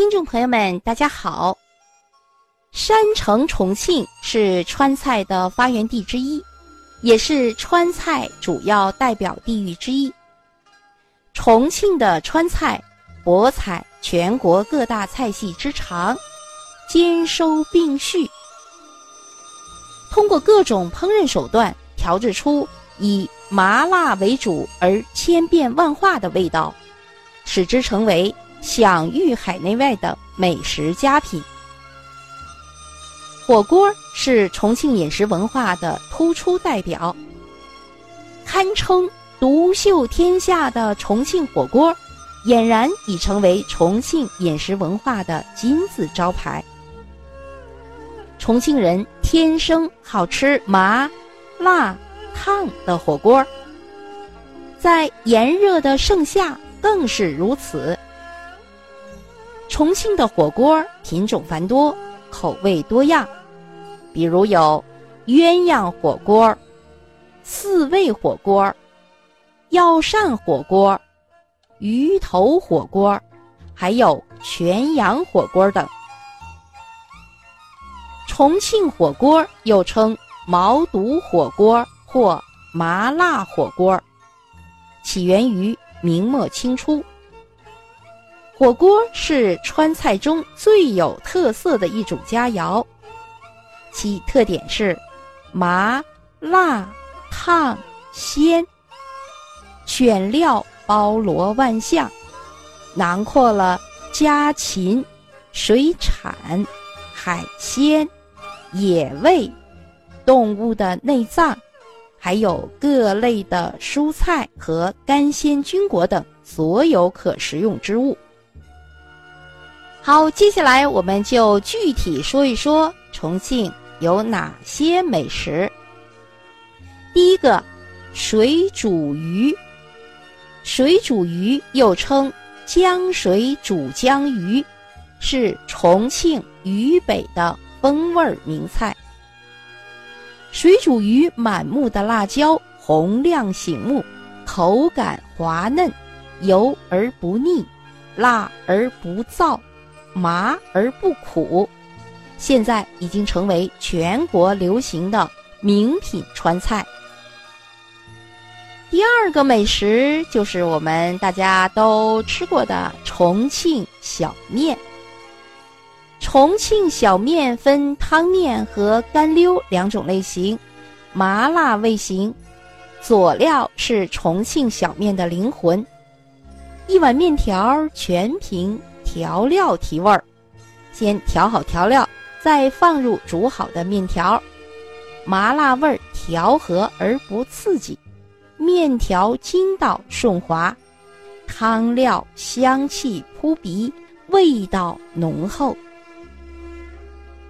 听众朋友们，大家好。山城重庆是川菜的发源地之一，也是川菜主要代表地域之一。重庆的川菜博采全国各大菜系之长，兼收并蓄，通过各种烹饪手段调制出以麻辣为主而千变万化的味道，使之成为。享誉海内外的美食佳品，火锅是重庆饮食文化的突出代表，堪称独秀天下的重庆火锅，俨然已成为重庆饮食文化的金字招牌。重庆人天生好吃麻、辣、烫的火锅，在炎热的盛夏更是如此。重庆的火锅品种繁多，口味多样，比如有鸳鸯火锅、四味火锅、药膳火锅、鱼头火锅，还有全羊火锅等。重庆火锅又称毛肚火锅或麻辣火锅，起源于明末清初。火锅是川菜中最有特色的一种佳肴，其特点是麻、辣、烫、鲜，选料包罗万象，囊括了家禽、水产、海鲜、野味、动物的内脏，还有各类的蔬菜和干鲜菌果等所有可食用之物。好，接下来我们就具体说一说重庆有哪些美食。第一个，水煮鱼。水煮鱼又称江水煮江鱼，是重庆渝北的风味名菜。水煮鱼满目的辣椒红亮醒目，口感滑嫩，油而不腻，辣而不燥。麻而不苦，现在已经成为全国流行的名品川菜。第二个美食就是我们大家都吃过的重庆小面。重庆小面分汤面和干溜两种类型，麻辣味型，佐料是重庆小面的灵魂。一碗面条全凭。调料提味儿，先调好调料，再放入煮好的面条，麻辣味儿调和而不刺激，面条筋道顺滑，汤料香气扑鼻，味道浓厚。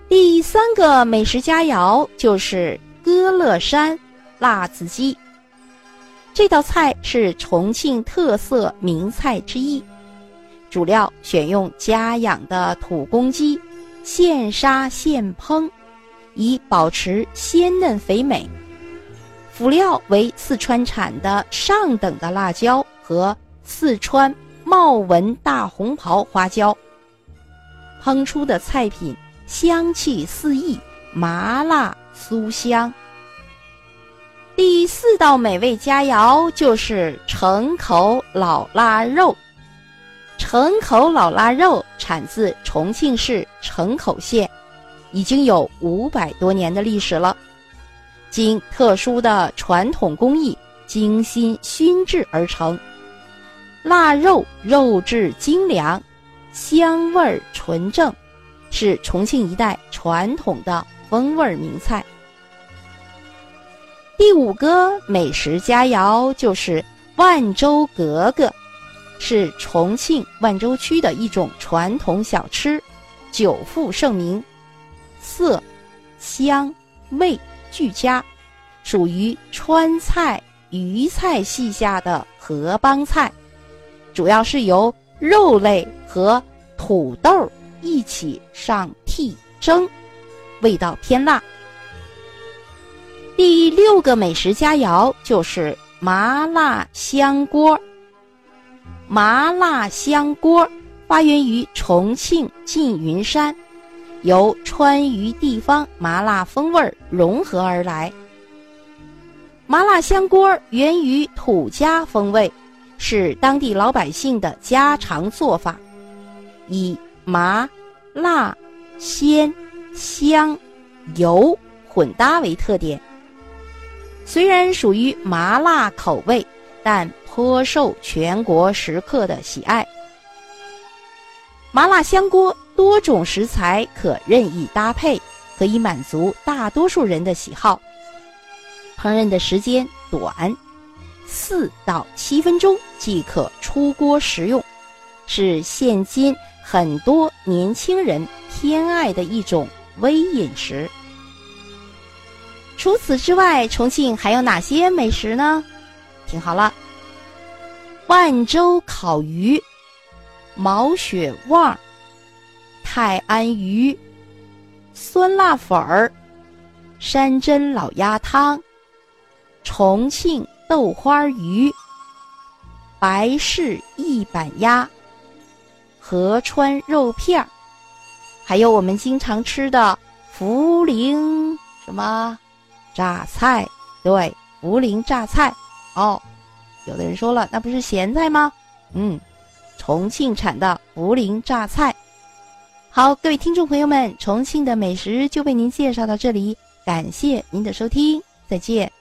第三个美食佳肴就是歌乐山辣子鸡，这道菜是重庆特色名菜之一。主料选用家养的土公鸡，现杀现烹，以保持鲜嫩肥美。辅料为四川产的上等的辣椒和四川茂文大红袍花椒。烹出的菜品香气四溢，麻辣酥香。第四道美味佳肴就是城口老腊肉。城口老腊肉产自重庆市城口县，已经有五百多年的历史了。经特殊的传统工艺精心熏制而成，腊肉肉质精良，香味纯正，是重庆一带传统的风味名菜。第五个美食佳肴就是万州格格。是重庆万州区的一种传统小吃，久负盛名，色、香、味俱佳，属于川菜渝菜系下的合帮菜，主要是由肉类和土豆一起上屉蒸，味道偏辣。第六个美食佳肴就是麻辣香锅。麻辣香锅发源于重庆缙云山，由川渝地方麻辣风味融合而来。麻辣香锅源于土家风味，是当地老百姓的家常做法，以麻、辣、鲜、香、油混搭为特点。虽然属于麻辣口味，但颇受全国食客的喜爱。麻辣香锅多种食材可任意搭配，可以满足大多数人的喜好。烹饪的时间短，四到七分钟即可出锅食用，是现今很多年轻人偏爱的一种微饮食。除此之外，重庆还有哪些美食呢？听好了，万州烤鱼。毛血旺、泰安鱼、酸辣粉儿、山珍老鸭汤、重庆豆花鱼、白氏一板鸭、合川肉片儿，还有我们经常吃的涪陵什么榨菜？对，涪陵榨菜。哦，有的人说了，那不是咸菜吗？嗯。重庆产的涪陵榨菜，好，各位听众朋友们，重庆的美食就为您介绍到这里，感谢您的收听，再见。